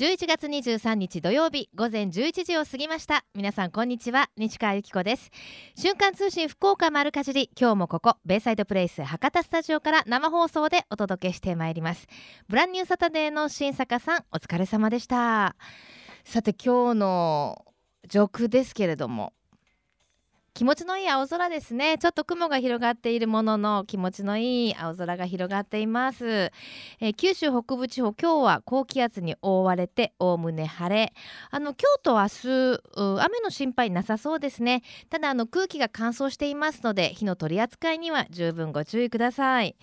11月23日土曜日午前11時を過ぎました。皆さんこんにちは。西川由紀子です。瞬間通信福岡丸かじり今日もここベイサイドプレイス博多スタジオから生放送でお届けしてまいります。ブランニューサタデーの新坂さんお疲れ様でした。さて今日の上空ですけれども気持ちのいい青空ですね。ちょっと雲が広がっているものの気持ちのいい青空が広がっています、えー、九州北部地方今日は高気圧に覆われておおむね晴れ。あの今日と明日雨の心配なさそうですね。ただあの空気が乾燥していますので火の取り扱いには十分ご注意ください。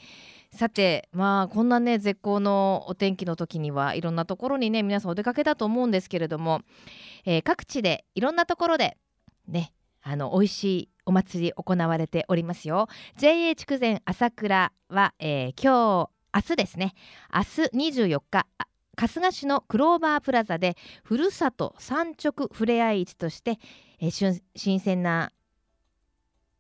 さてまあこんなね絶好のお天気の時にはいろんなところにね皆さんお出かけだと思うんですけれども、えー、各地でいろんなところでねあの美味しいお祭り行われておりますよ。JA 筑前朝倉は、えー、今日明日ですね。明日24日春日市のクローバープラザでふるさと産直ふれあい市として、えー、新鮮な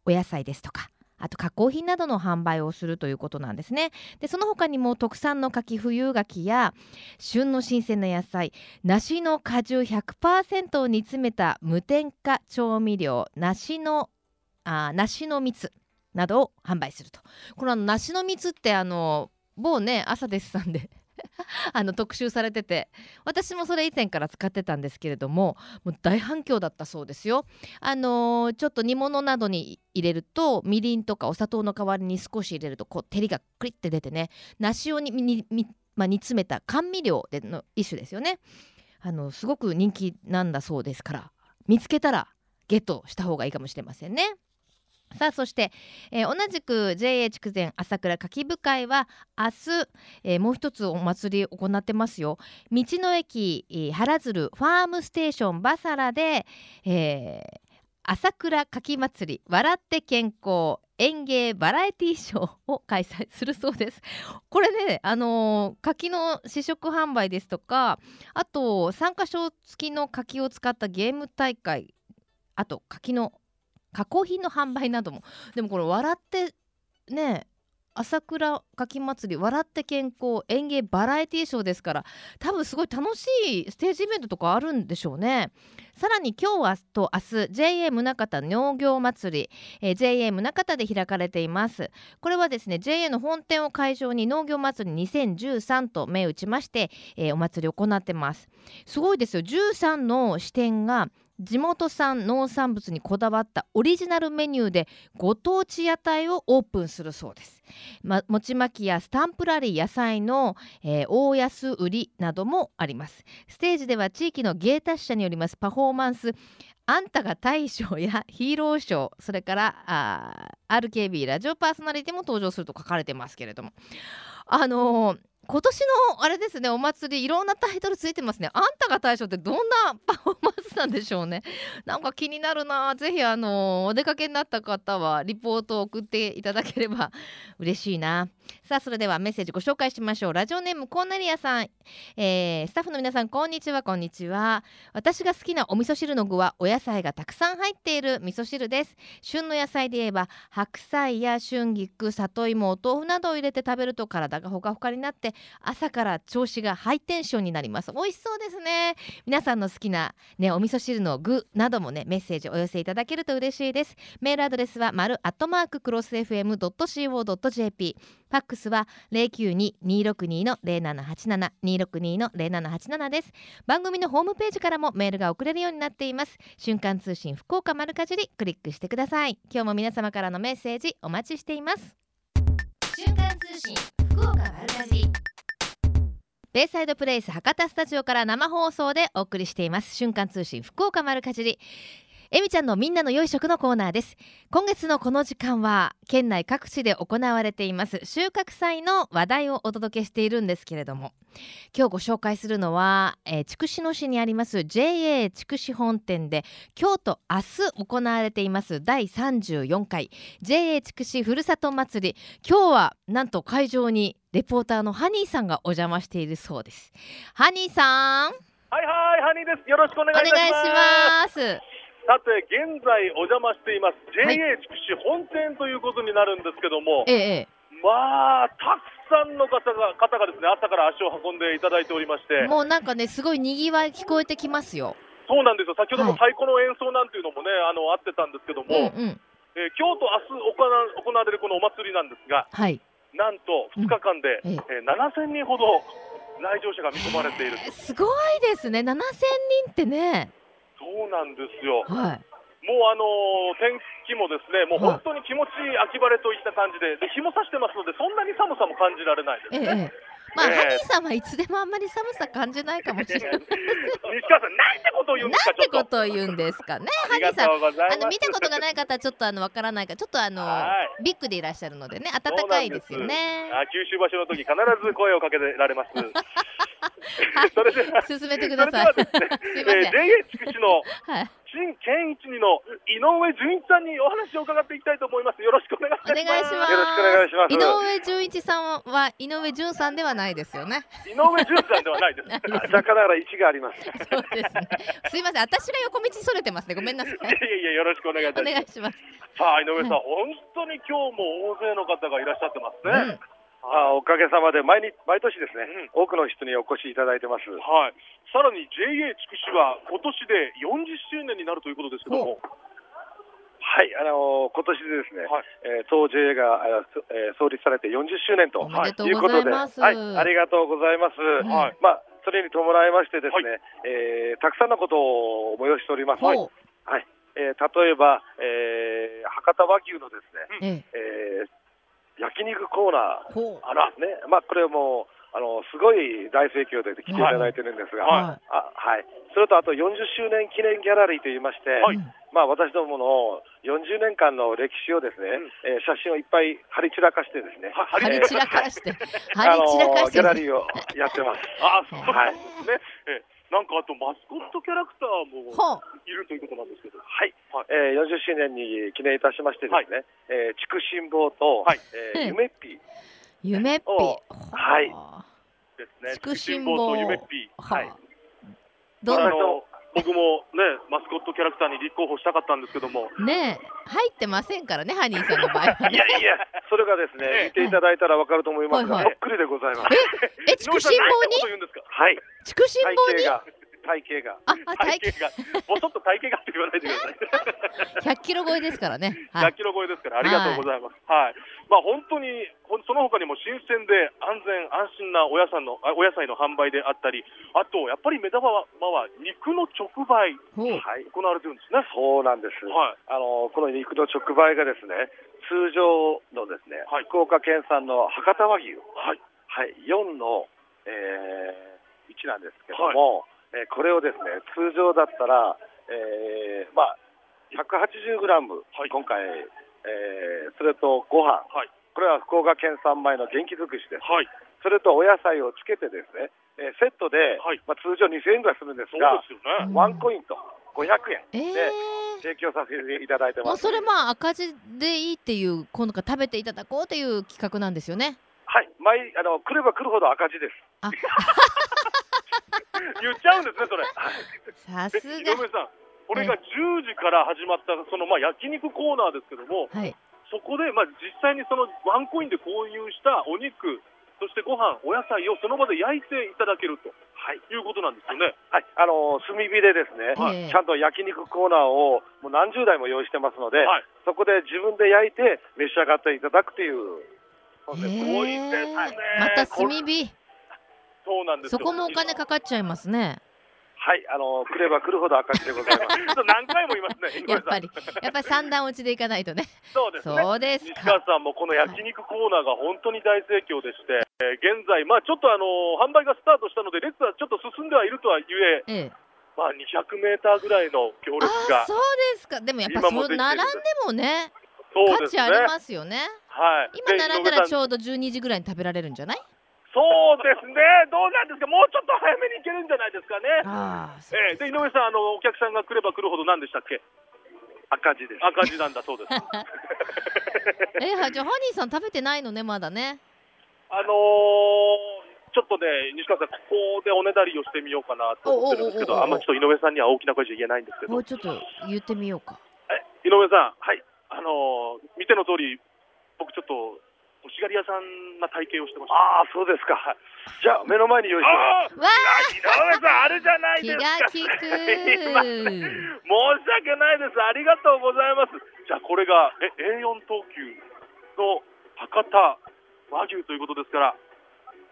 お野菜ですとかあと加工品などの販売をするということなんですね。でその他にも特産の柿冬柿や旬の新鮮な野菜梨の果汁100%を煮詰めた無添加調味料梨のあ梨の蜜などを販売すると。この梨の蜜ってあの某ね朝ですさんで あの特集されてて私もそれ以前から使ってたんですけれどももう大反響だったそうですよ。あのー、ちょっと煮物などに入れるとみりんとかお砂糖の代わりに少し入れるとこう照りがクリッて出てね梨をににまあ、煮詰めた甘味料での一種ですよね。あのすごく人気なんだそうですから見つけたらゲットした方がいいかもしれませんね。さあそして、えー、同じく JA 筑前朝倉柿部会は明日、えー、もう一つお祭り行ってますよ。道の駅、えー、原鶴ファームステーションバサラで、えー、朝倉柿祭り笑って健康園芸バラエティショーを開催するそうです。これねあのー、柿の試食販売ですとかあと参加賞付きの柿を使ったゲーム大会あと柿の加工品の販売なども。でもこれ笑ってね朝倉柿祭り笑って健康園芸バラエティーショーですから多分すごい楽しいステージイベントとかあるんでしょうね。さらに今日はと明日 JA 宗像農業祭り、えー、JA 宗像で開かれています。これはですね JA の本店を会場に農業祭り2013と銘打ちまして、えー、お祭りを行ってます。すごいですよ。13の支店が地元産農産物にこだわったオリジナルメニューでご当地屋台をオープンするそうです、ま、餅巻きやスタンプラリー野菜の、えー、大安売りなどもあります。ステージでは地域の芸達者によりますパフォーマンスあんたが大将やヒーローショーそれからあ RKB ラジオパーソナリティも登場すると書かれてますけれども。あのー今年のあれですねお祭りいろんなタイトルついてますね。あんたが大将ってどんなパフォーマンスなんでしょうね。なんか気になるな。ぜひあのお出かけになった方はリポートを送っていただければ嬉しいな。さあそれではメッセージご紹介しましょう。ラジオネームコーナリアさん、えー、スタッフの皆さんこんにちは。こんにちは。私が好きなお味噌汁の具はお野菜がたくさん入っている味噌汁です。旬の野菜で言えば白菜や春菊里芋お豆腐などを入れて食べると体がほかほかになって朝から調子がハイテンションになります。美味しそうですね。皆さんの好きなねお味噌汁の具などもねメッセージお寄せいただけると嬉しいです。メールアドレスは丸アットマーククロス FM.co.jp フックスは092-262の0787 262の0787です。番組のホームページからもメールが送れるようになっています。瞬間通信福岡丸かじりクリックしてください。今日も皆様からのメッセージお待ちしています。瞬間通信福岡丸かじり。ベイサイドプレイス博多スタジオから生放送でお送りしています。瞬間通信福岡丸かじりえみちゃんのみんなの良い食のコーナーです。今月のこの時間は県内各地で行われています。収穫祭の話題をお届けしているんですけれども。今日ご紹介するのは、えー、筑紫野市にあります JA 筑紫本店で今日と明日行われています。第34回。JA 筑紫ふるさと祭り。今日はなんと会場にレポーターのハニーさんがお邪魔しているそうです。ハニーさん。はいはいハニーです。よろしくお願いしますさて現在お邪魔しています。JA 筑紫本店ということになるんですけども、ええ、まあたくさんの方が方がですね朝から足を運んでいただいておりまして。もうなんかねすごいにぎわい聞こえてきますよ。そうなんですよ。先ほども太鼓の演奏なんていうのもね、あのあってたんですけども、うんうん。えー今日と明日行わ行われるこのお祭りなんですがはい。なんと2日間で、うん。ええ。えー7000人ほど来場者が見込まれているえーすごいですね。7000人ってねそうなんですよ。はい。もうあのー天気もですね、もう本当に気持ちいい秋晴れといった感じで、で日も差してますので、そんなに寒さも感じられないですね。ええええまあ、ええハニーさんはいつでもあんまり寒さ感じないかもしれない。西川さん、なんてことを言うんですか、なんてことを言うんですかね、ハニーさん。あの見たことがない方はちょっとあのわからないからちょっとあのはビッグでいらっしゃるのでね暖かいですよね。あ九州場所の時必ず声をかけられます。それでは、進めてください。すね、すいません。えー JA 筑紫のはい。新健一にの井上純一さんにお話を伺っていきたいと思います。よろしくお願いします。お願いしますよろしくお願いします。井上純一さんは井上純さんではないですよね。井上純さんではないです。ないです若干ながら1があります。そうですね。すいません、私が横道それてますね。ごめんなさい。いやいやよろしくお願いいたおします。願いします。さあ井上さん、本当に今日も大勢の方がいらっしゃってますね。うん。あおかげさまで毎日毎年ですね、うん多くの人にお越しいただいてます。はい。さらに JA 筑紫は今年で40周年になるということですけども、はい、あのー今年でですね、はいえー当 JA が、えー創立されて40周年ということで、ざいます。はい、ありがとうございます。んはいまあそれに伴いましてですね、はえーたくさんのことを催しております。ほう。はい、えー例えば、えー博多和牛のですね、ええ。えー焼肉コーナー。あら、ね、まあ、これもあのすごい大盛況で来ていただいてるんですが、はい。はあはい、それとあと40周年記念ギャラリーといいまして、はい。うんまあ、私どもの40年間の歴史をですね、うん。えー写真をいっぱい貼り散らかしてですね、は張り散らかして。あ張り散らかの。ギャラリーをやってます。あ、そうはいですね。えなんかあとマスコットキャラクターも。いるということなんですけど、はい、はい。えー40周年に記念いたしましてですね、えー筑新坊と、はい。えーうん。夢っぴ。夢っぴ。おはい。はあですね。筑新坊。坊と夢っぴ。はい。どんなあの僕もねマスコットキャラクターに立候補したかったんですけども、ねえ入ってませんからねハニーさんの場合はね。いやいや、それがですね、見ていただいたらわかると思いますが、はいはい。そっくりでございます。え筑新坊井上さんなんてことに言うんですか？はい、筑新坊に？体型が、体型が。ああ体体型が、もうちょっと体型がって言わないでください。100キロ超えですからね。はい100。キロ超えですから、ありがとうございます。はい。まあ本当に、ほんその他にも新鮮で安全安心なお野菜のあお野菜の販売であったり、あとやっぱり目玉は肉の直売。はい、行われてるんですね。そうなんです。はい。あのこの肉の直売がですね、通常のですね、はい福岡県産の博多和牛、はい。はい、4の、えー、1なんですけども、えーこれをですね、通常だったら、えー、まあ、180グラム、はい今回、えーそれとご飯、はい。これは福岡県産米の元気尽くしです。はい。それとお野菜をつけてですね、えーセットで、はいまあ、通常2000円ぐらいするんですそうがで、すよね。うんワンコインと500円えでえ提供させていただいてます。それまあ赤字でいいっていう今度から食べていただこうという企画なんですよね。はい、毎あの来れば来るほど赤字です。あ 言っちゃうんですね、それ。さすが。井上さん、これが10時から始まった、そのまあ焼肉コーナーですけども、はい。そこでまあ実際にそのワンコインで購入したお肉、そしてご飯、お野菜をその場で焼いていただけるとはい、いうことなんですよね。はい、あの炭火でですね、はいちゃんと焼肉コーナーをもう何十台も用意してますので、はいそこで自分で焼いて召し上がっていただくという。そうですへごいですねえまた炭火。そうなんですよ。そこもお金かかっちゃいますね。はい、あの来れば来るほど赤字でございます。ちょっと何回も言いますね、やっぱりやっぱり三段落ちでいかないとね。そうですね。そうです西川か。さんもこの焼肉コーナーが本当に大盛況でして、えー現在、まあ、ちょっとあの販売がスタートしたので、列はちょっと進んではいるとはゆえ、ええ。まあ、200メーターぐらいの行列あがあ、そうですか。でもやっぱそうできてるんです並んでもねね。価値ありますよね。はい。今で並んだらちょうど12時ぐらいに食べられるんじゃない？そうですね、どうなんですか、もうちょっと早めに行けるんじゃないですかね。あえーで井上さんあの、お客さんが来れば来るほど、何でしたっけ、赤字です。赤字なんだそうです。えはじゃあハニーさん食べてないのねまだね。あのーちょっとね、西川さん、ここでおねだりをしてみようかなと思ってるんですけど、あんまちょっと井上さんには大きな声じゃ言えないんですけどもう、ちょっと言ってみようか。え井上さん、はい、あのー見ての通り、僕ちょっと、欲しがり屋さんな体型をしてました。ああ、そうですか。はいじゃあ、目の前に用意してます。あわあ、井上さん、あれじゃない気がですか。利くすいません申し訳ないです。ありがとうございます。じゃあ、これがえ A4 等級の博多和牛ということですから、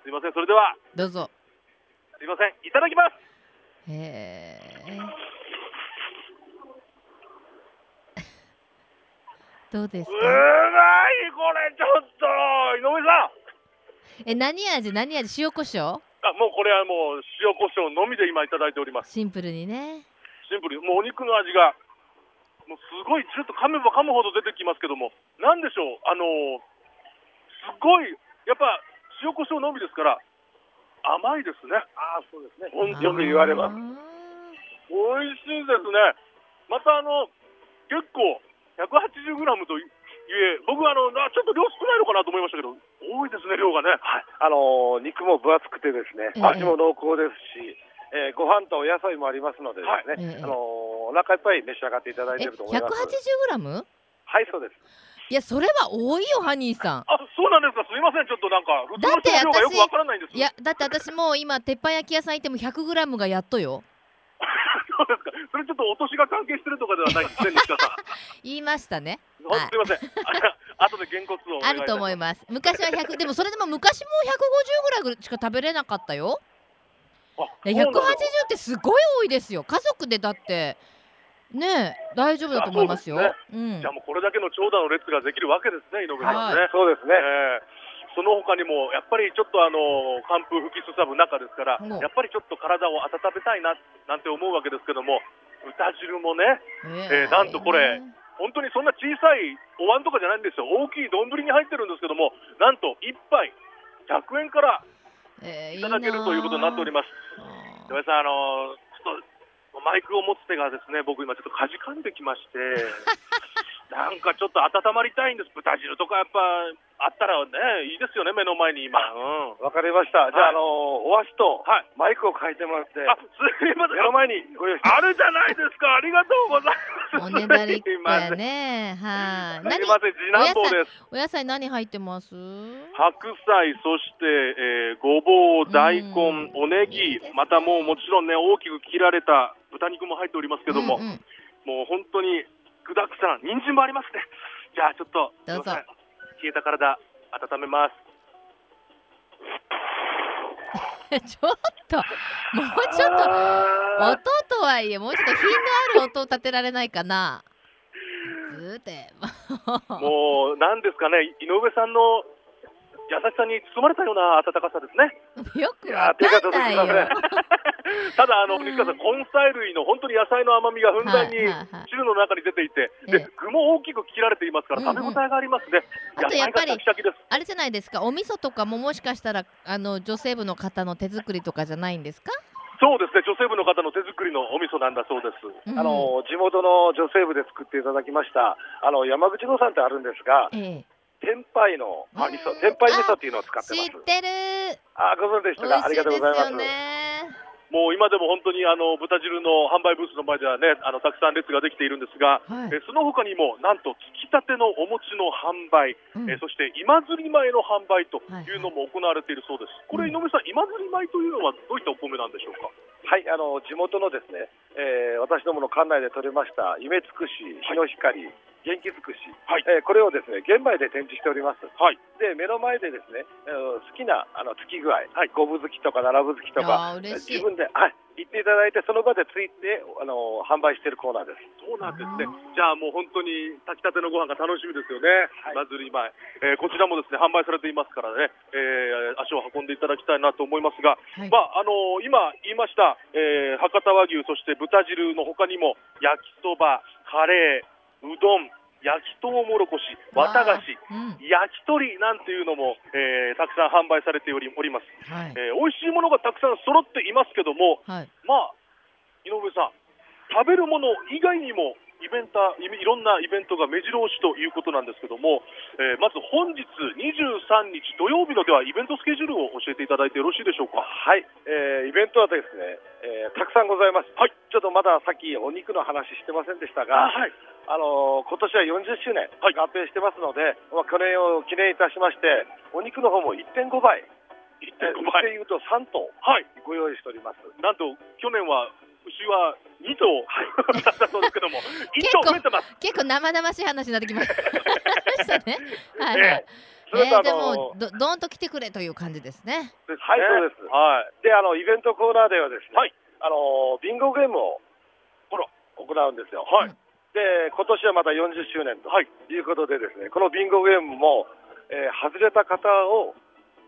すいません。それでは、どうぞすいません。いただきます。へえどうですうまいかこれちょっと。井上さん。え何味？何味？塩コショウあもうこれはもう塩コショウのみで今いただいております。シンプルにね。シンプルもうお肉の味がもうすごいずっと噛めば噛むほど出てきますけども。なんでしょう？あのすごいやっぱ塩コショウのみですから甘いですね。ああ、そうですね。本当によく言われます。あ美味しいですね。またあの結構 180g といえ僕はあのあちょっと量少ないのかなと思いましたけど多いですね量がねはい、あのー肉も分厚くてですねええ、味も濃厚ですし、えーご飯とお野菜もありますのでですね、はいええあのーお腹いっぱい召し上がっていただいえていると思います。180g? はい、そうです。いやそれは多いよハニーさんあそうなんですかすいませんちょっとなんかだって少量がよくわからないんですいやだって私もう今鉄板焼き屋さん行っても 100g がやっとよそうですか。それちょっとお年が関係してるとかではないんですね、西田さん。言いましたね。すみません。あ後で原骨をお願あると思いまます。昔は100でもそれでも昔も150ぐらいしか食べれなかったよ。す。いや180ってすごい多いですよ。家族でだって。ねえ大丈夫だと思いますよ。あうん。じゃあもうこれだけの長蛇の列ができるわけですね、井上さんね。そうですね。ええその他にもやっぱりちょっとあの寒風吹きすさぶ中ですから、うんやっぱりちょっと体を温めたいななんて思うわけですけども、豚汁もね、えーなんとこれ本当にそんな小さいお椀とかじゃないんですよ、大きい丼に入ってるんですけども、なんと1杯100円からえーいただけるということになっております。す井上さん、あのちょっとマイクを持つ手がですね、僕今ちょっとかじかんできまして、なんかちょっと温まりたいんです。豚汁とかやっぱあったらね、いいですよね、目の前に今。うん。わかりました。じゃあ、はいあのーお箸とはいマイクを変えてもらって、あ、すいません。前にご用意あるじゃないですか。ありがとうございます。おねだりっ子や すいません。ねはい何？すいません、次男坊です。お野菜何入ってます？白菜、そして、えーごぼう、大根うん、おネギ。またもうもちろんね、大きく切られた豚肉も入っておりますけども、うんうん。もう本当に具だくさん、人参もありますね。じゃあちょっと、どうぞ。冷えた体、温めます。ちょっともうちょっとあ音とはいえもうちょっと品のある音を立てられないかな。ずーって。ー もう、なんですかね、井上さんの優しさに包まれたような温かさですね。よくわかんないよ。ただ、あの、西川さん、根菜類の本当に野菜の甘みがふんだんに汁の中に出ていて、ええ。で、具も大きく切られていますから、食べ応えがありますね。あとやっぱり。あれじゃないですか。お味噌とかももしかしたらあの女性部の方の手作りとかじゃないんですか、そうですね、女性部の方の手作りのお味噌なんだそうです。うん。あのー地元の女性部で作っていただきました、あの山口農産ってあるんですが、ええ天杯のあ味噌うん、天杯味噌っていうのを使ってます知っ。てるあ、ご存知でしたか？ありがとうございます。もう今でも本当にあの豚汁の販売ブースの前ではね、あのたくさん列ができているんですが、はいえその他にもなんとつきたてのお餅の販売、うんえそして今釣り米の販売というのも行われているそうです。これ井上さん、今釣り米というのはどういったお米なんでしょうか？はい、あの地元のですね、えー私どもの管内で採れました夢つくし、日の光、元気づくし、はい。えーこれをですね玄米で展示しております。はい。で目の前でですね、えー好きなあのつき具合、はい。五分好きとか七分好きとか。あー嬉しい。自分ではい。言っていただいてその場でついてあの販売しているコーナーです。そうなんですね。じゃあもう本当に炊きたてのご飯が楽しみですよね。はい。今釣り米、えーこちらもですね販売されていますからね、えー足を運んでいただきたいなと思いますが、はい。まああの今言いました、えー博多和牛そして豚汁の他にも焼きそば、カレー、うどん、焼きとうもろこし、綿菓子、うん。焼き鳥なんていうのも、えーたくさん販売されておりおります、はい。えー美味しいものがたくさん揃っていますけども、はい。まあ、井上さん、食べるもの以外にもイベンターいいろんなイベントが目白押しということなんですけども、えーまず本日23日土曜日のではイベントスケジュールを教えていただいてよろしいでしょうか？はい、えーイベントはですね、えーたくさんございます。はいちょっとまださっきお肉の話してませんでしたが、はい。あのー今年は40周年はい合併してますので、まあ、これを記念いたしまして、お肉の方も1.5倍、えー1.5うち倍。でいうと3頭はい。ご用意しております。なんと去年は牛は2頭だったそうですけども、1頭増えてます。結構生々しい話になってきま したね。はいはい。えーでのもどどんと来てくれという感じですね。ですはい、そうです。はい。で、あのイベントコーナーではですね、はいあのビンゴゲームをほら行うんですよ。はい。で、今年はまた40周年とはい。いうことでですね、このビンゴゲームも、えー外れた方を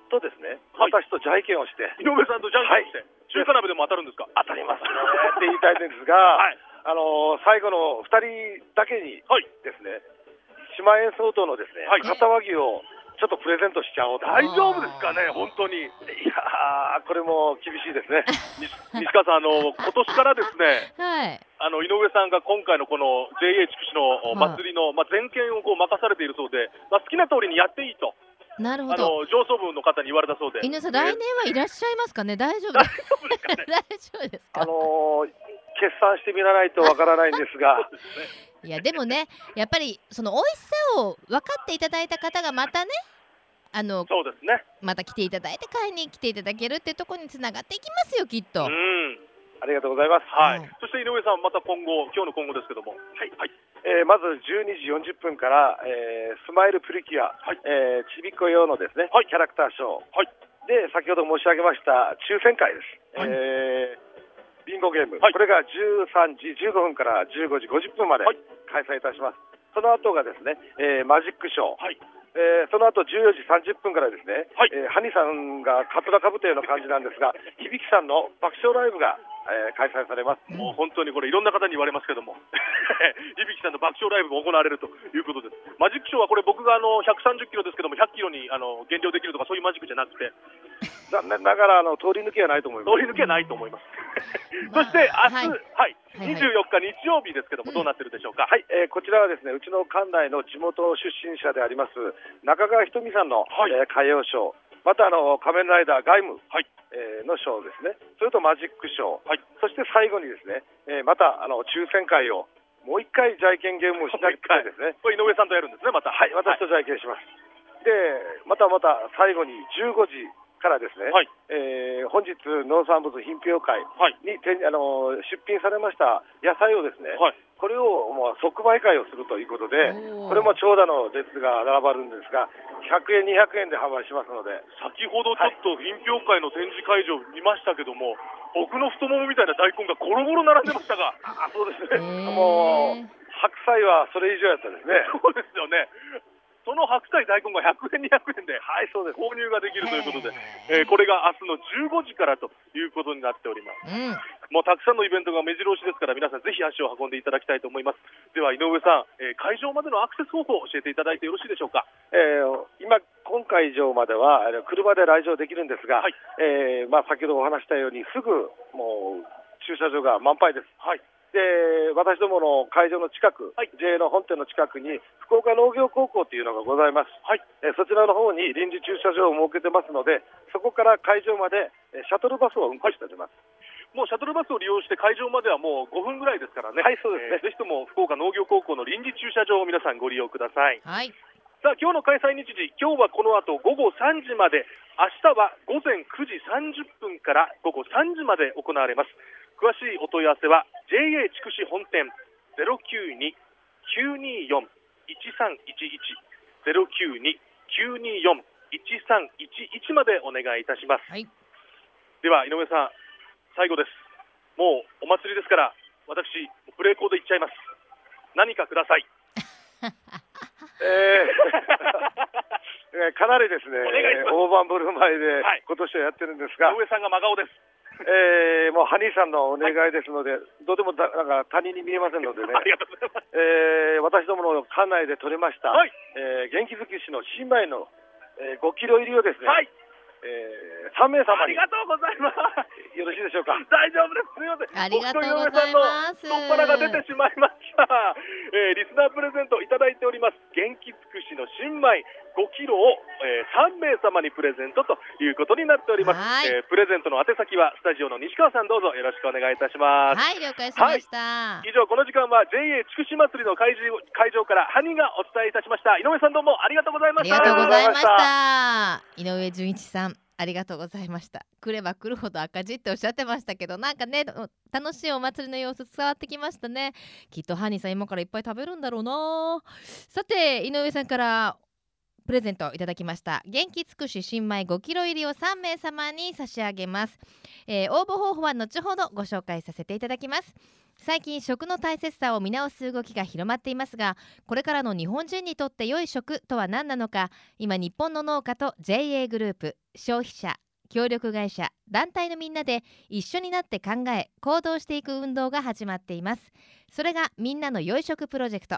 とですね、はい私とじゃんけんをして井上さんとじゃんけんして、中華鍋でも当たるんですか？当たりますねって言いたいんですが、はい。あの最後の2人だけにはい。ですね、1万円相当のですね、はい片輪牛をちょっとプレゼントしちゃおうと。大丈夫ですかね、本当に。いやー、これも厳しいですね。西西川さん、あの今年からですね、はい。あの井上さんが今回のこの JA 筑紫の祭りの、まあ、全権をこう任されているそうで、まあ、好きな通りにやっていいと、あなるほど。の上層部の方に言われたそうで、犬さん来年はいらっしゃいますかね？大丈夫？で大す。丈夫ですか？ね。大丈夫ですあか。のー決算してみないとわからないんですが、いやでもね、やっぱりその美味しさを分かっていただいた方がまたね、あのそうですね。また来ていただいて買いに来ていただけるっていうところにつながっていきますよきっと。うん。ありがとうございます。はい。はいそして井上さん、また今後、今日の今後ですけども、はい。はい。えーまず12時40分から、えースマイルプリキュア、はい。えーちびっこ用のですね、はい。キャラクターショー、はい。で先ほど申し上げました抽選会です、はい。えービンゴゲーム、はい。これが13時15分から15時50分まではい。開催いたします、その後がですね、えーマジックショー、はい。えーその後14時30分からですね、はい。えーハニさんがカツラかぶったような感じなんですが、響さんの爆笑ライブが、えー開催されます。もう本当にこれ、いろんな方に言われますけども、響さんの爆笑ライブも行われるということです。マジックショーはこれ、僕があの130キロですけども、100キロにあの減量できるとか、そういうマジックじゃなくて、残念ながらあの通り抜けはないと思います。通り抜けはないと思います。まあそして明日、はいはい、はい24日日曜日ですけども、どうなってるでしょうか？はい、えーこちらはですね、うちの館内の地元出身者であります中川ひとみさんの、はいえー歌謡ショー、またあの仮面ライダーガイム、はい。えーのショーですね、それとマジックショー、はい。そして最後にですね、えーまたあの抽選会をもう一回じゃんけんゲームをしなきゃですね、これ井上さんとやるんですね、また。はい、私とじゃんけんします。で、またまた最後に15時からですね、はいえー本日農産物品評会はい。にてあの出品されました野菜をですね、はい。これをもう即売会をするということで、これも長蛇の列が並ばるんですが、100円、200円で販売しますので、先ほどちょっと品評会の展示会場見ましたけども、僕の太ももみたいな大根がゴロゴロ並んでましたが、あそうですへね、ーもう白菜はそれ以上やったですね。そうですよね。その白菜大根が100円、200円ではい、そうです。購入ができるということで、えーこれが明日の15時からということになっております。うん。もうたくさんのイベントが目白押しですから、皆さんぜひ足を運んでいただきたいと思います。では井上さん、えー会場までのアクセス方法を教えていただいてよろしいでしょうか？えー今、今会場までは車で来場できるんですが、はいえーまあ、先ほどお話したように、すぐもう駐車場が満杯です。はい。で私どもの会場の近く、はい JA の本店の近くに福岡農業高校というのがございます、はい。えーそちらの方に臨時駐車場を設けてますのでそこから会場までえーシャトルバスを運行しております、もうシャトルバスを利用して会場まではもう5分ぐらいですからね。はいそうですねえーぜひとも福岡農業高校の臨時駐車場を皆さんご利用ください。はい。さあ今日の開催日時、今日はこの後午後3時まで、明日は午前9時30分から午後3時まで行われます。詳しいお問い合わせは JA 筑紫本店092-924-1311までお願いいたします。はい。では井上さん、最後です。もうお祭りですから、私、プレーコードいっちゃいます。何かください。えーえーかなりですね大盤振る舞いではい今年はやってるんですが、井上さんが真顔です。えーもうハニーさんのお願いですので、どうでもだなんか他人に見えませんのでね ありがとうございます。えー私どもの館内で取れました、はいえー元気づくしの新米の、えー5キロ入りをですね、はい。えー、3名様ありがとうございます。よろしいでしょうか？大丈夫です。すみません。ありがとうございます僕と井上さんの太っ腹が出てしまいました。えー、リスナープレゼントいただいております。元気つくしの新米5キロを、えー、3名様にプレゼントということになっております。はい。えープレゼントの宛先はスタジオの西川さんどうぞよろしくお願いいたします。はい了解しました、以上この時間は JA 筑紫祭りの会場会場からハニがお伝えいたしました。井上さんどうもありがとうございました。ありがとうございましあた。井上純一さんありがとうございました。来れば来るほど赤字っておっしゃってましたけどなんかね楽しいお祭りの様子伝わってきましたね。きっとハニーさん今からいっぱい食べるんだろうな。さて井上さんからプレゼントをいただきました。元気つくし新米5キロ入りを3名様に差し上げます、えー応募方法は後ほどご紹介させていただきます。最近食の大切さを見直す動きが広まっていますがこれからの日本人にとって良い食とは何なのか今日本の農家と JA グループ消費者協力会社団体のみんなで一緒になって考え行動していく運動が始まっています。それがみんなの良い食プロジェクト。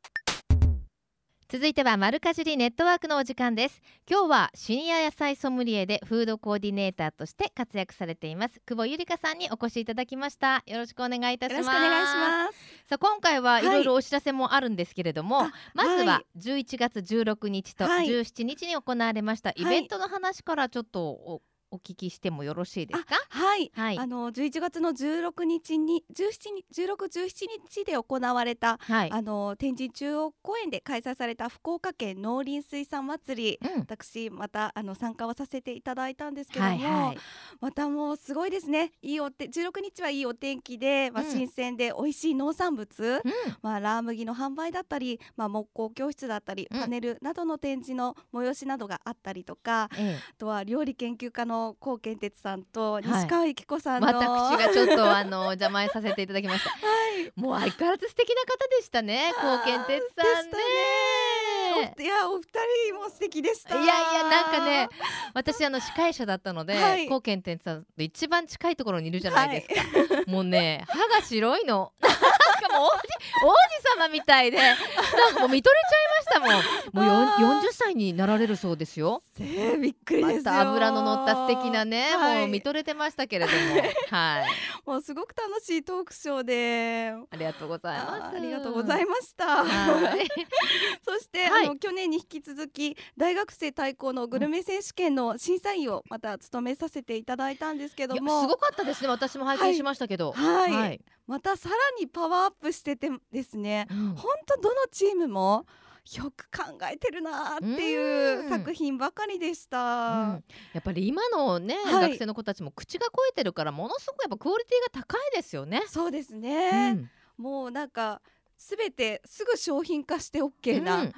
続いては丸かじりネットワークのお時間です。今日はシニア野菜ソムリエでフードコーディネーターとして活躍されています。久保ゆりかさんにお越しいただきました。よろしくお願いいたしよます。ろしくお願いします。さあ今回はいい。ろいろお知らせもあるんですけれども、あまずははい。11月16日とはい。17日に行われましたイベントの話からちょっとおお聞きしてもよろしいですか？はい、はい。あの11月の16日に17日16、17日で行われた、はい、あの天神中央公園で開催された福岡県農林水産祭り。うん。私またあの参加をさせていただいたんですけども、はいはい。またもうすごいですね。いいおて16日はいいお天気で、まあ、うん。新鮮で美味しい農産物、うん。まあ、ラー麦の販売だったり、まあ、木工教室だったり、うん。パネルなどの展示の催しなどがあったりとかえ。あとは料理研究家の高健哲さんとい。西川由紀子さえ、んの、私がちょっとあの 邪魔させていただきました。はい。もう相変わらず素敵な方でしたね高健哲さんね。いやお二人も素敵でした。いやいやなんかね私あの司会者だったので、はい。高健哲さんと一番近いところにいるじゃないですか、もうね歯が白いのかもう王子王子様みたいで。なんかもう見とれちゃいましたもん。もうよんあー。40歳になられるそうですよ。えーびっくりまです油の乗った素敵なね、はい。もう見とれてましたけれども。はい。もうすごく楽しいトークショーで。ありがとうございます。ありがとうございました。はい。そして、はい。あの去年に引き続き大学生対抗のグルメ選手権の審査員をまた務めさせていただいたんですけども。ごかったですね。私も拝見しましたけど。はい。はいまたさらにパワーアップしててですね。うん。本当どのチームもよく考えてるなーっていううん。作品ばかりでした。うん。やっぱり今のね、はい。学生の子たちも口が肥えてるからものすごくやっぱクオリティが高いですよね。そうですうね、んもうなん。かすべてすぐ商品化して OK うなん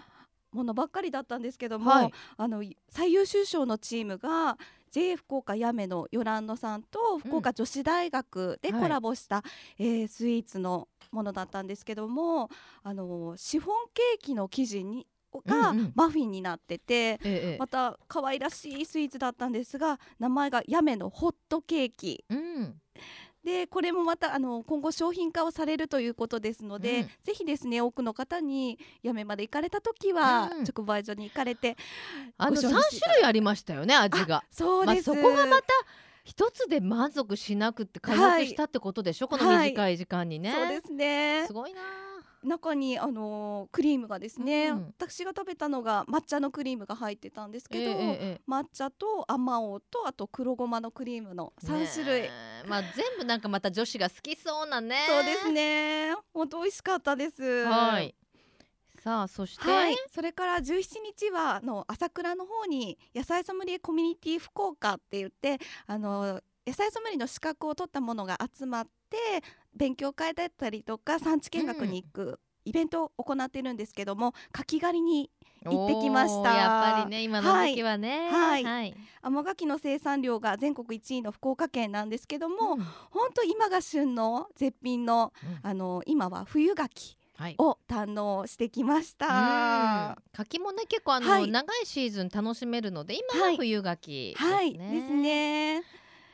ものばっかりだったんですけども、はいあの最優秀賞のチームが JA 福岡やめのヨランドさんと福岡女子大学ではいコラボした、えースイーツのものだったんですけどもあのシフォンケーキの生地にがうんうん。マフィンになってて、ええ。また可愛らしいスイーツだったんですが名前がやめのホットケーキ。うんでこれもまたあの今後商品化をされるということですので、うん。ぜひですね多くの方にやめまで行かれた時は、うん。直売所に行かれてあのご賞三味していただ種類ありましたよね味が。まあそうです、そこがまた一つで満足しなくって開発したってことでしょ、この短い時間にね。そうですね。すごいな。中にあのクリームがですね、うん私が食べたのが抹茶のクリームが入ってたんですけど、ええええ抹茶とあまおうとあと黒ごまのクリームの3種類、まあ全部なんかまた女子が好きそうなね。そうですね。本当美味しかったです。はい。さあそして、はい、それから17日はあの朝倉の方に野菜ソムリエコミュニティ福岡って言ってあの野菜ソムリエの資格を取ったものが集まって勉強会だったりとか産地見学に行く、イベントを行っているんですけども柿狩りに行ってきました。やっぱりね今の時期はね。はい。はい。甘柿の生産量が全国1位の福岡県なんですけども、うん。本当今が旬の絶品のうん。あの今は冬柿はい。を堪能してきましうん。た。柿もね結構あの、はい。長いシーズン楽しめるので今ははい。冬柿ですね。はい、ですね。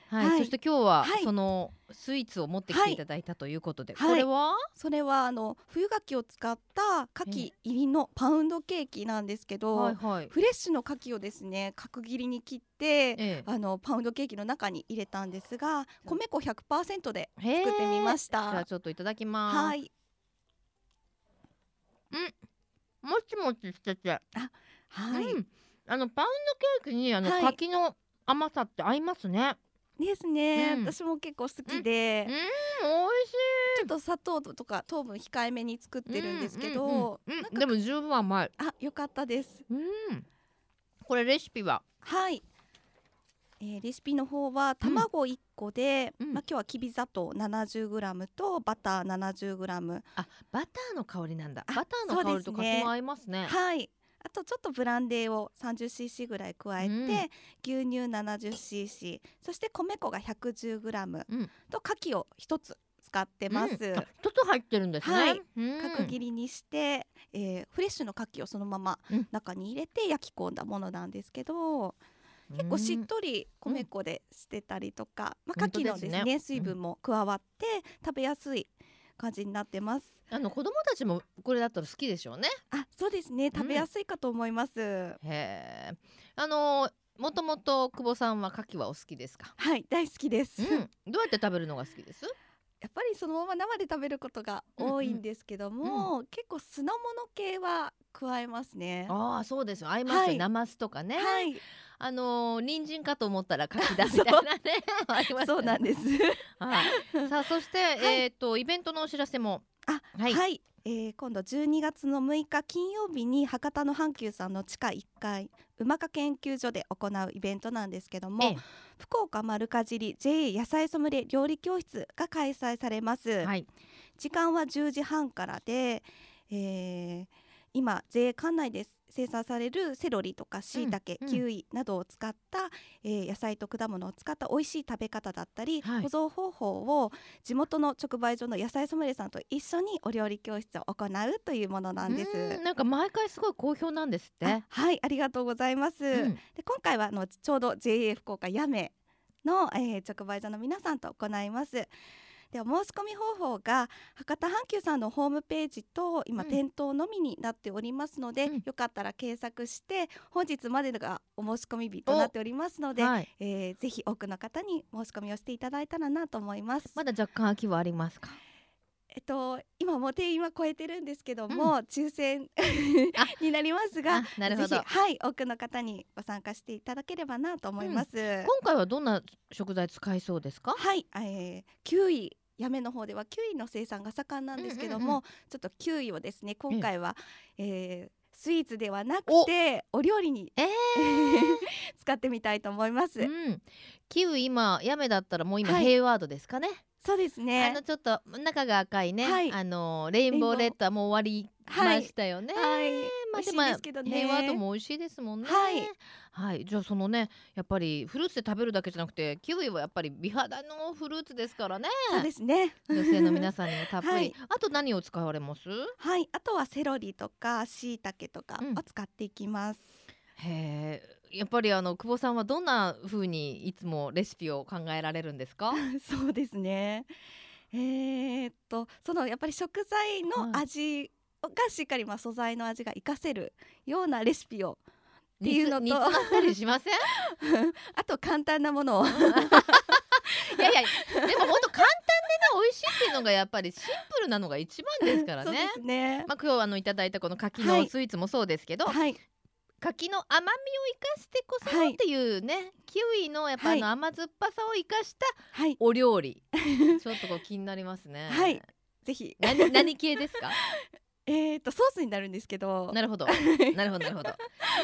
はい、はい。そして今日は、はい。そのスイーツを持ってきてい。ただいたということで、はい。これは、それはあの冬柿を使った牡蠣入りのパウンドケーキなんですけど、はいはい。フレッシュの牡蠣をですね角切りに切って、ええ。あのパウンドケーキの中に入れたんですが米粉100%で作ってみましじゃあた。ちょっといただきます。はい。もちもちしてて、はい、うん、あのパウンドケーキにあの、はい。柿の甘さって合いますね。ですね、うん私も結構好きで、うん、美味しい。ちょっと砂糖とか糖分控えめに作ってるんですけど、うんうんうんうんなんかでも十分甘い。あ良かったです。うん。これレシピは？はい。えーレシピの方は卵1個で、うんまあ、今日はきび砂糖 70g とバター 70g、あ、バターの香りなんだ。あバターの香りとそうですね柿も合いますね。はいあとちょっとブランデーを 30cc ぐらい加えて、うん。牛乳 70cc そして米粉が 110g うん。と牡蠣を1つ使ってます、うん。あ一つ入ってるんですね。はい。うん。角切りにして、えーフレッシュの牡蠣をそのままうん。中に入れて焼き込んだものなんですけど、結構しっとり米粉でしてたりとか、まあ、本当牡蠣のですねですね。水分も加わって食べやすい感じになってます。あの子供たちもこれだったら好きでしょうね。あ、そうですね。食べやすいかと思います。へえ。あのもともと久保さんは牡蠣はお好きですか？はい、大好きです。うん。どうやって食べるのが好きです？やっぱりそのまま生で食べることが多いんですけども、結構酢の物系は加えますね。ああそうですよ合いますよ、はいナマスとかね、はい、あのー人参かと思ったら柿だみたいなね ありますそうなんです。はい、さあそして、えっ、とイベントのお知らせも。あ、はい。はい、えー今度12月の6日金曜日に博多の阪急さんの地下1階馬か研究所で行うイベントなんですけども、え福岡丸かじり JA 野菜ソムリエ料理教室が開催されます、えはい。時間は10時半からで、えー今 JA 管内で生産されるセロリとかしいたけ、うんキウイなどを使った、えー野菜と果物を使った美味しい食べ方だったり、はい保存方法を地元の直売所の野菜ソムリエさんと一緒にお料理教室を行うというものなんです。うんなんか毎回すごい好評なんですってあはいありがとうございます。うんで今回はあのちょうど JA 福岡やめの、えー直売所の皆さんと行います。でお申し込み方法が博多阪急さんのホームページと今、うん。店頭のみになっておりますので、うん。よかったら検索して本日までがお申し込み日となっておりますので、はい。えーぜひ多くの方に申し込みをしていただいたらなと思います。まだ若干空きはありますか？えっと今もう定員は超えてるんですけども、抽選あ。になりますがあなるほど。ぜひはい多くの方にご参加していただければなと思います。今回はどんな食材使いそうですか？はい、えー、キウイやめの方ではキウイの生産が盛んなんですけども、うんうんちょっとキウイをですね今回は、えースイーツではなくおてお。料理にえ 使ってみたいと思います。うん。キウイ今やめだったらもう今はい。ヘイワードですかね、そうですあねの。ちょっと中が赤いね、はいあのレインボーレッドはもう終わりましたよね、はい、まあ美味しいですけどね。ヘイワードも美味しいですもんね。はい、はい、じゃあそのねやっぱりフルーツで食べるだけじゃなくてキウイはやっぱり美肌のフルーツですからね。そうですね。女性の皆さんにもたっぷり。はいあと何を使われます？はい、あとはセロリとか椎茸とかうんを使っていきます。へえ。やっぱりあの久保さんはどんな風にいつもレシピを考えられるんですか？そうですね。えーっとそのやっぱり食材の味がしっかりまあ素材の味が活かせるようなレシピをっていうのと煮つ煮詰まったりしません？あと簡単なものを いやいやでも本当簡単でね美味しいっていうのがやっぱりシンプルなのが一番ですからそうでね。すね。まあ今日あのいただいたこの柿のはいスイーツもそうですけど、はい柿の甘みを生かしてこそはい。っていうね、キウイのやっぱあはい。の甘酸っぱさを生かしたはい。お料理。ちょっとこう気になりますね。はい。ぜひ。何何系ですか？えーっとソースになるんですけど。なるほど。なるほどなるほど。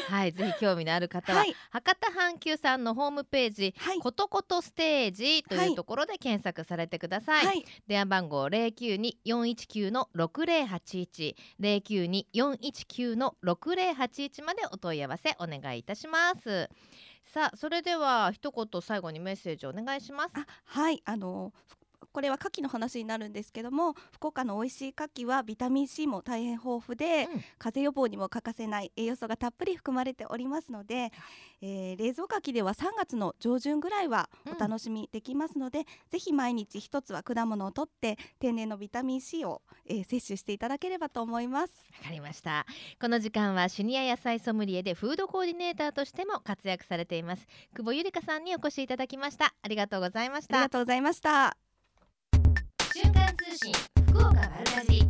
はいぜひ興味のある方は、はい。博多阪急さんのホームページはい。ことことステージというところで検索されてください、はい。電話番号零九二四一九の六零八一。零九二四一九の六零八一までお問い合わせお願いいたします。さあそれでは一言最後にメッセージお願いします。あはい。あのふこれは牡蠣の話になるんですけども福岡の美味しい牡蠣はビタミン C も大変豊富で、うん。風邪予防にも欠かせない栄養素がたっぷり含まれておりますので、えー冷蔵牡蠣では3月の上旬ぐらいはお楽しみできますので、ぜひ毎日一つは果物をとって天然のビタミン C を、えー摂取していただければと思います。わかりました。この時間はシニア野菜ソムリエでフードコーディネーターとしても活躍されています久保ゆりかさんにお越しいただきました。ありがとうございました。ありがとうございました。瞬間通信福岡丸かじり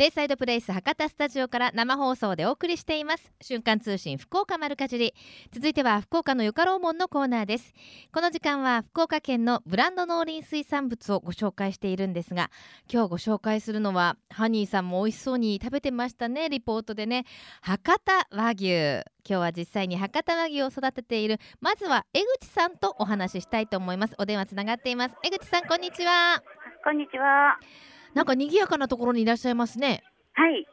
ベイサイドプレイス博多スタジオから生放送でお送りしています。瞬間通信福岡丸かじり。続いては福岡のよかろうもんのコーナーです。この時間は福岡県のブランド農林水産物をご紹介しているんですが今日ご紹介するのはハニーさんも美味しそうに食べてましたね。リポートでね。博多和牛。今日は実際に博多和牛を育てている。まずは江口さんとお話ししたいと思います。お電話つながっています。江口さんこんにちは。こんにちは。なんか賑やかなところにいらっしゃいますね。はい、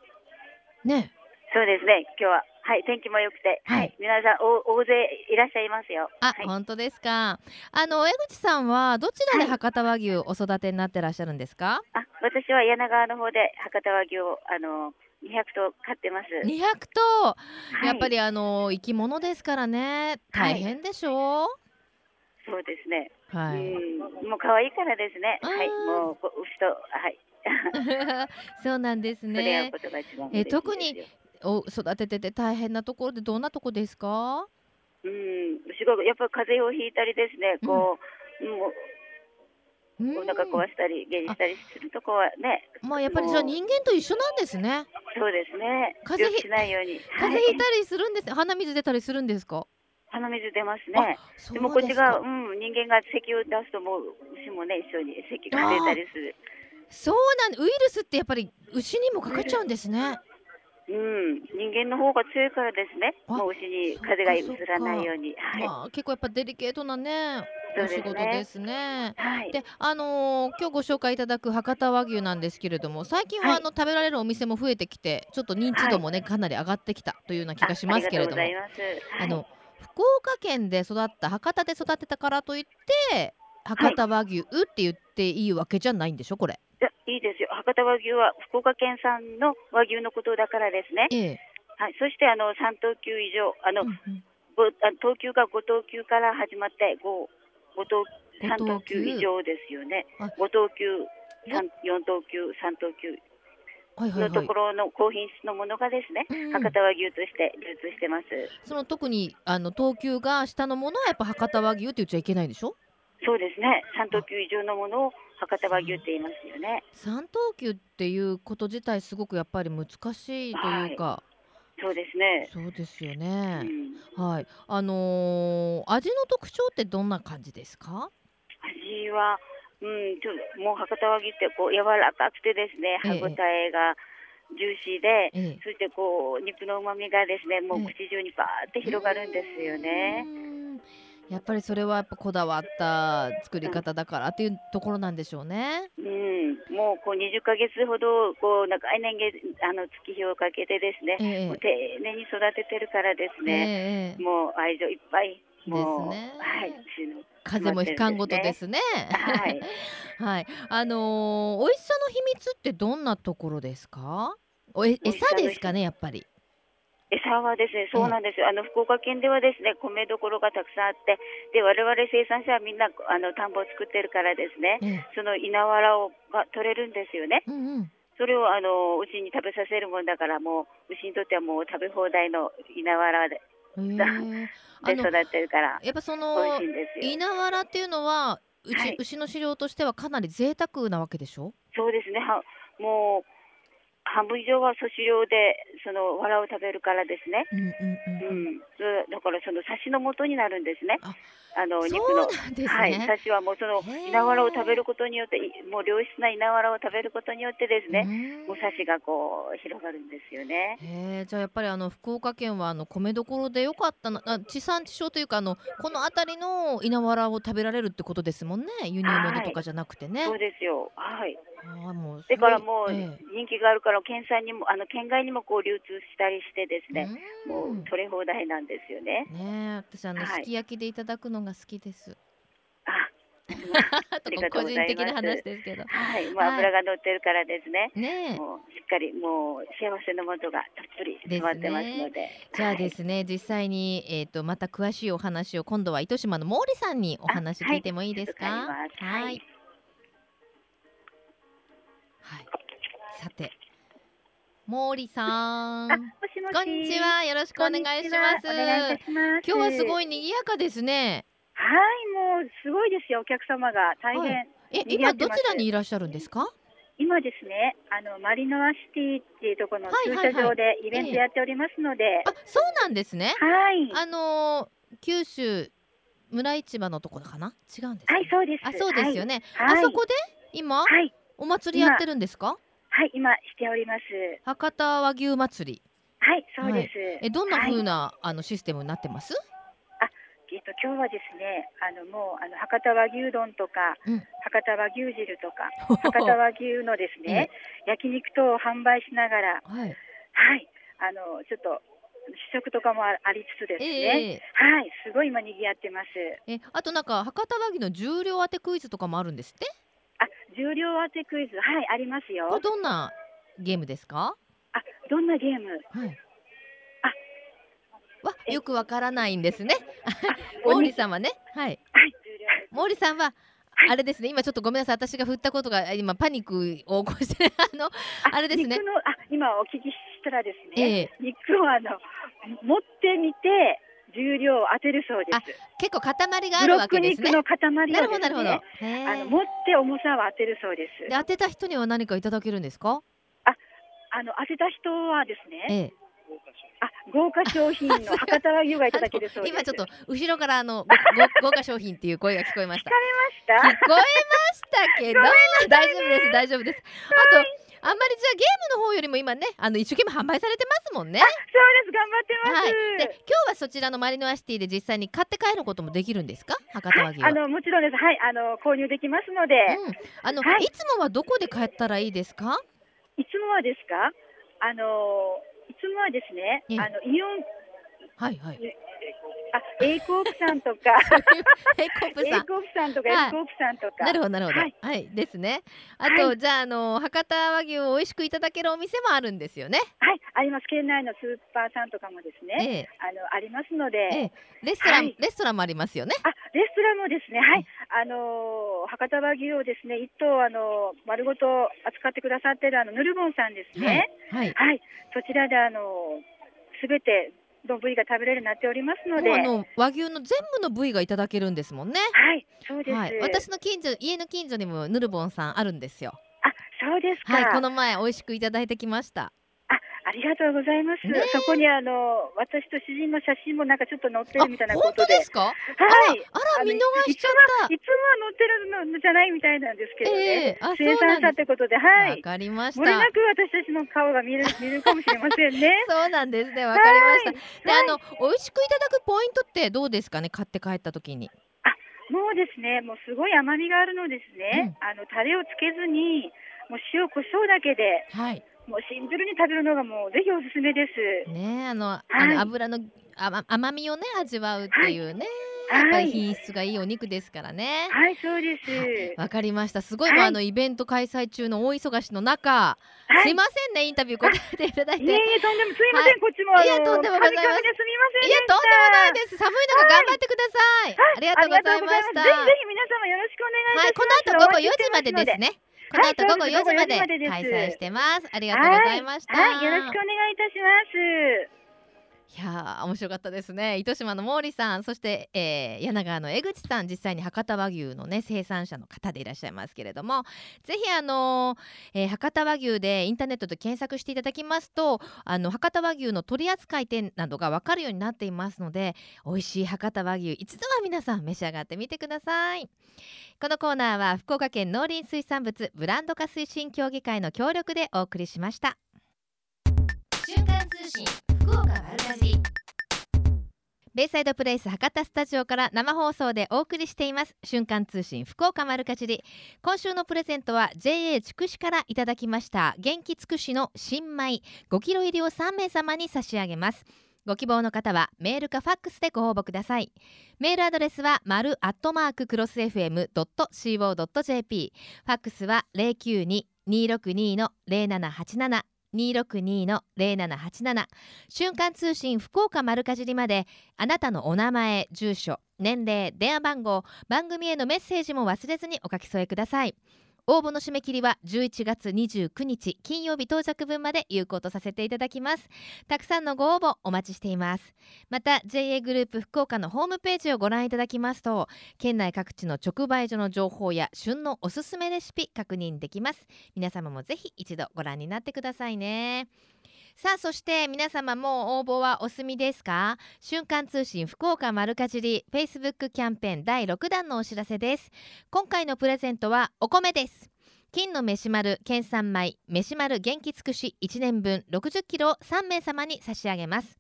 ね。そうですね。今日ははい天気も良くて、はいはい、皆さんお大勢いらっしゃいますよ。あ、はい、本当ですか。あの江口さんはどちらで博多和牛お育てになってらっしゃるんですか？あ私は柳川の方で博多和牛をあの200頭飼ってます。200頭、はいやっぱりあの生き物ですからね。大変でしょ？う。そうですね。はい。うん、もう可愛いからですね。はい、もうこ牛とはい。そうなんですねえ特にお育ててて大変なところでどんなとこですか？うん、牛がやっぱり風邪をひいたりですね。こう、もうんうお腹壊したり下痢したりするとこはね。まあやっぱりじゃあ人間と一緒なんですね。そうですね。風邪ひないように。風邪ひいはいたりするんです。鼻水出たりするんですか？鼻水出ますね。でもこっちが、うん、人間が咳を出すともう牛もね一緒に咳が出たりする。そうなんウイルスってやっぱり牛にもかかっちゃうんですね。うん、人間の方が強いからですね。あもう牛に風が移らないように。はい。まあ結構やっぱデリケートなねお仕事ですね。はい。であのー今日ご紹介いただく博多和牛なんですけれども最近ははいあの食べられるお店も増えてきてちょっと認知度もね、かなり上がってきたというような気がしますけれどもあの福岡県で育った博多で育てたからといって博多和牛って言っていいわけじゃないんでしょこれ。いやいいですよ。博多和牛は福岡県産の和牛のことだからですね。ええはい。そしてあの三等級以上あの、うんうん等級が5等級から始まって五五等五三等等級級以上ですよねあ。五等級三四等級三等級のとこ。ろの高品質のものがですね、うん博多和牛として流通してます。その特にあの等級が下のものはやっぱ博多和牛って言っちゃいけないんでしょ？そうですね。三等級以上のものを博多和牛って言いますよね。三等級っていうこと自体すごくやっぱり難しいというか、そうですね。そうですようね、ん、はい。あのー味の特徴ってどんな感じですか？味は、うん、ちょもう博多和牛ってこう柔らかくてですね、ええ。歯ごたえがジューシーで、ええ。そしてこう肉の旨味がですね、もうええ。口中にバーって広がるんですよね。うんやっぱりそれはやっぱこだわった作り方だからっていうところなんでしょうね。うん、もうこう20ヶ月ほどこう長い年月あの月日をかけてですね、ええもう丁寧に育ててるからですね。ええええもう愛情いっぱい。ですねはい。風邪もひかんごとですね。はい。はい、あのー美味しさの秘密ってどんなところですか？おえ餌ですかねやっぱり。餌はですね、そうなんですよ。あの福岡県ではですね、米どころがたくさんあって、で我々生産者はみんなあの田んぼを作ってるからですね、ええその稲わらをが取れるんですよね。うんうん。それをあの牛に食べさせるもんだから、もう牛にとってはもう食べ放題の稲わらで で育ってるからやっぱそ美の。稲わらっていうのはうち、はい牛の飼料としてはかなり贅沢なわけでしょ？そうですね。はもう半分以上は粗飼料でそのわらを食べるからですね。うんうんううん。だからそのサシの元になるんですね。ああの肉のね。はい、サシはもうその稲わらを食べることによって、いもう良質な稲わらを食べることによってですね、もうサシがこう広がるんですよね。へえじゃあやっぱりあの福岡県はあの米どころでよかったなあ地産地消というかあのこの辺りの稲わらを食べられるってことですもんね輸入物とかじゃなくてね。そうですよ。はい。ああもうだからもうええ人気があるから県産にもあの県外にもこう流通したりしてですね、うんもう取れ放題なんですよね。ねえ私あの、はいすき焼きでいただくのが好きです。と個人的な話ですけど。はい、もうはい脂が乗ってるからですね。ねえ。もうしっかりもう幸せのもとがたっぷり詰まってますので。じゃあですね、実際に、えー、とまた詳しいお話を今度は糸島の毛利さんにお話聞いてもいいですか？はい。はい。さて毛利さん。あ、もしもし。こんにちは。よろしくお願いします。こんにちは。お願いいたします。今日はすごい。い賑やかですね。はい、もうすごいですよ、お客様が大変。はい。え賑今どちらにいらっしゃるんですか？今ですね、あのマリノアシティっていうところの駐車場でイベントやっておりますので、あそうなんですね。はい、あのー九州村市場のところかな？違うんですか、はい、そうです。あそうですよね、はい。あそこで今、はい、お祭りやってるんですか？はい、今しております。博多和牛祭り。はい、そうです。えどんなはい。風な、あのシステムになってます？えっと今日はですね、あのもうあの博多和牛丼とか、うん。博多和牛汁とか、博多和牛のですね、焼肉等を販売しながら、はい。はい、あのちょっと試食とかもあありつつですね、えはい、すごい今賑わってます。ええあとなんか博多和牛の重量当てクイズとかもあるんですって？あ、重量当てクイズ、はい、ありますよ。これ。どんなゲームですか？あ、どんなゲーム？はい。あ。わえ。よくわからないんですね。お毛利にさんはね。はい。はい、毛利さんははい。あれですね。今ちょっとごめんなさい。私が振ったことが今パニックを起こしてる あのあれですね。肉のあ今お聞きしたらですえね、え。肉をあの持ってみて重量を当てるそうです。結構塊があるわけですね。肉の塊をですなるほどなるほど。あの持って重さを当てるそうです。で当てた人には何かいただけるんですか？あの当てた人はですね、ええ。あ豪華商品の博多和牛がいただけるそうです。今ちょっと後ろからあの 豪華商品っていう声が聞こえました。聞かれました？聞こえましたけど。大丈夫です大丈夫です。あとあんまりじゃあゲームの方よりも今ねあの一生懸命販売されてますもんね。そうです。頑張ってます。はい。で今日はそちらのマリノアシティで実際に買って帰ることもできるんですか？博多和牛は。あのもちろんです。はい、あの購入できますので、うん、あの、はい。い、つもはどこで買ったらいいですか？いつもはですか？あのいつもはですね、ええ。あのイオンはいはいあープさんとか。ヘコープ A さんコープさんとかはい。F コープさんとか、なるほどなるほど。ははいい、ですね。あと、はじゃああの博多和牛を美味しくいただけるお店もあるんですよね。はい、あります。県内のスーパーさんとかもですね、ええ。あのありますので、ええ。レストラン、はい。レストランもありますよね。あレストランもですね、はい、あのー博多和牛をですね、一頭あのー丸ごと扱ってくださってるあのヌルボンさんですね。はい。はい、そちらであのすべての部位が食べれるようになっておりますので、あの和牛の全部の部位がいただけるんですもんね。そうです。はい、私の近所家の近所にもヌルボンさんあるんですよ。あ、そうですか。はいこの前美味しくいただいてきましたあ、ありがとうございます。ねえそこにあの私と主人の写真もなんかちょっと載ってあるみたいな本ことで。当ですか？はい。あら見逃しちゃっいつもは載ってるのじゃないみたいなんですけどね。ええあ生産者ってことで、たはい。わかりまし漏れなたく私たちの顔が見る見るかもしれませんね。そうなんですねわかりましたではいあの美味しくいただくポイントってどうですかね？買って帰った時にもうですね、もうすごい甘みがあるのですね。あのタレをつけずに、もう塩コショウだけで、はいもうシンプルに食べるのがもうぜひおすすめです。ねあの,、はいあの油の甘甘みをね味わうっていうね、はいやっぱり品質がいいお肉ですからね。はい、そうです。わかりました。すごい、あのイベント開催中の大忙しの中、はいすいませんねインタビュー答えていただいて。いえいえ、とんでも、すいません、はいこっちもあの、いやとんでもございませんいやとんでもないです。寒い中頑張ってください。ありがとうございました。ぜひぜひ皆様よろしくお願いします。この後午後4お待ちして時までですね。このはい後午後4時まで開午後4時までです催してます。ありがとうございました。はい、はいよろしくお願いいたします。いやー面白かったですね。糸島の毛利さんそして、えー、柳川の江口さん実際に博多和牛のね生産者の方でいらっしゃいますけれどもぜひあのーえー博多和牛でインターネットで検索していただきますとあの博多和牛の取扱店などが分かるようになっていますので美味しい博多和牛一度は皆さん召し上がってみてください。このコーナーは福岡県農林水産物ブランド化推進協議会の協力でお送りしました。瞬間通信。福岡丸かじベイサイドプレイス博多スタジオから生放送でお送りしています。瞬間通信福岡丸かじり。今週のプレゼントは JA 筑紫からいただきました。元気つくしの新米。5キロ入りを3名様に差し上げます。ご希望の方はメールかファックスでご応募ください。メールアドレスは丸アットマーククロス FM.co.jp ファックスは092-262-0787 262-0787瞬間通信福岡丸かじりまであなたのお名前住所年齢電話番号番組へのメッセージも忘れずにお書き添えください。応募の締め切りは11月29日金曜日到着分まで有効とさせていただきます。たくさんのご応募お待ちしています。また JA グループ福岡のホームページをご覧いただきますと県内各地の直売所の情報や旬のおすすめレシピ確認できます。皆様もぜひ一度ご覧になってくださいね。さあそして皆様もう応募はお済みですか？瞬間通信福岡丸かじり Facebook キャンペーン第6弾のお知らせです。今回のプレゼントはお米です。金の飯丸県産米飯丸元気尽くし1年分60キロを3名様に差し上げます。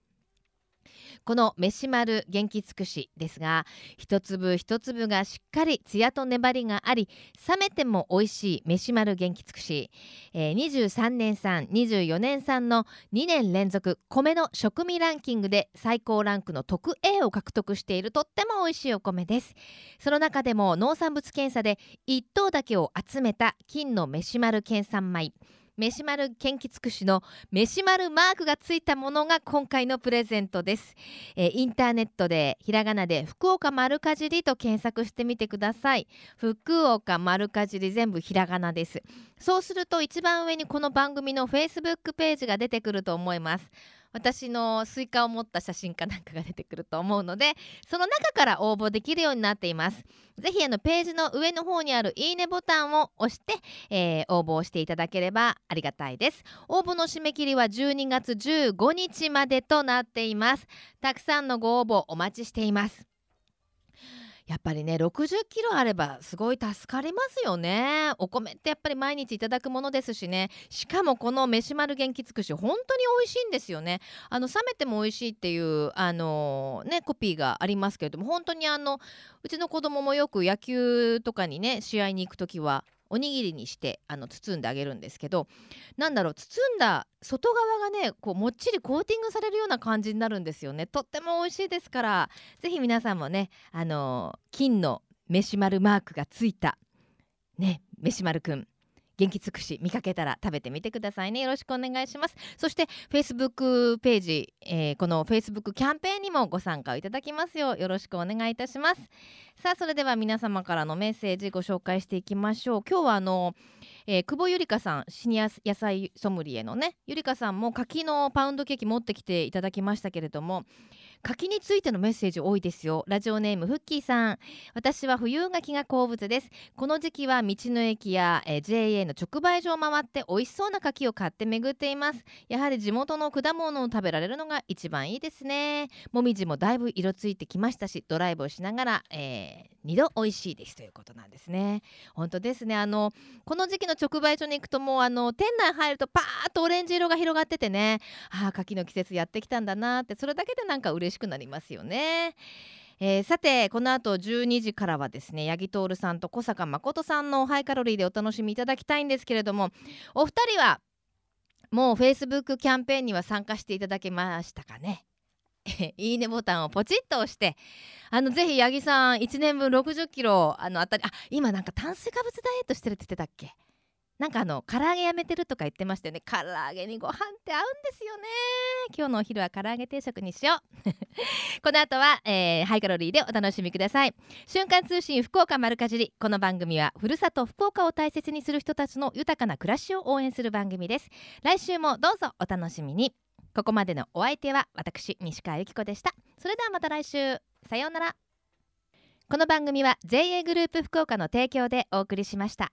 この飯丸元気尽くしですが一粒一粒がしっかりツヤと粘りがあり冷めても美味しい飯丸元気尽くし、えー、23年産24年産の2年連続米の食味ランキングで最高ランクの特 A を獲得しているとっても美味しいお米です。その中でも農産物検査で1等だけを集めた金の飯丸県産米。飯丸元気尽くしの飯丸マークがついたものが今回のプレゼントです、えー、インターネットでひらがなで福岡丸かじりと検索してみてください。福岡丸かじり全部ひらがなです。そうすると一番上にこの番組の Facebook ページが出てくると思います。私のスイカを持った写真かなんかが出てくると思うのでその中から応募できるようになっています。ぜひあのページの上の方にあるいいねボタンを押して、えー、応募をしていただければありがたいです。応募の締め切りは12月15日までとなっています。たくさんのご応募お待ちしています。やっぱりね60キロあればすごい助かりますよね。お米ってやっぱり毎日いただくものですしね。しかもこの飯丸元気尽くし本当に美味しいんですよね。あの冷めても美味しいっていうあのねコピーがありますけれども本当にあのうちの子供もよく野球とかにね試合に行く時はおにぎりにしてあの包んであげるんですけどなんだろう包んだ外側がねこうもっちりコーティングされるような感じになるんですよね。とっても美味しいですから是非皆さんもねあの金のメシマルマークがついたね飯丸くん元気尽くし見かけたら食べてみてくださいね。よろしくお願いします。そして Facebook ページ、えー、この Facebook キャンペーンにもご参加いただきますようよろしくお願いいたします。さあそれでは皆様からのメッセージご紹介していきましょう。今日はあの、えー、久保ゆりかさんシニア野菜ソムリエのねゆりかさんも柿のパウンドケーキ持ってきていただきましたけれども柿についてのメッセージ多いですよ。ラジオネームフッキーさん。私は冬柿が好物です。この時期は道の駅や、えー、JA の直売所を回って美味しそうな柿を買って巡っています。やはり地元の果物を食べられるのが一番いいですね。もみじもだいぶ色ついてきましたしドライブをしながら、えー、2度美味しいですということなんですね。本当ですね。あのこの時期の直売所に行くともうあの店内入るとパーッとオレンジ色が広がっててね。ああ柿の季節やってきたんだなって。それだけでなんか嬉嬉しくなりますよね。えー、さてこの後12時からはですね八木徹さんと小坂誠さんのハイカロリーでお楽しみいただきたいんですけれどもお二人はもうフェイスブックキャンペーンには参加していただけましたかね？いいねボタンをポチッと押してあのぜひ八木さん1年分60キロあのあたりあ今なんか炭水化物ダイエットしてるって言ってたっけ？なんかあの唐揚げやめてるとか言ってましたよね。唐揚げにご飯って合うんですよね。今日のお昼は唐揚げ定食にしよう。この後は、えー、ハイカロリーでお楽しみください。瞬間通信福岡丸かじり。この番組はふるさと福岡を大切にする人たちの豊かな暮らしを応援する番組です。来週もどうぞお楽しみに。ここまでのお相手は私西川由紀子でした。それではまた来週。さようなら。この番組は JA グループ福岡の提供でお送りしました。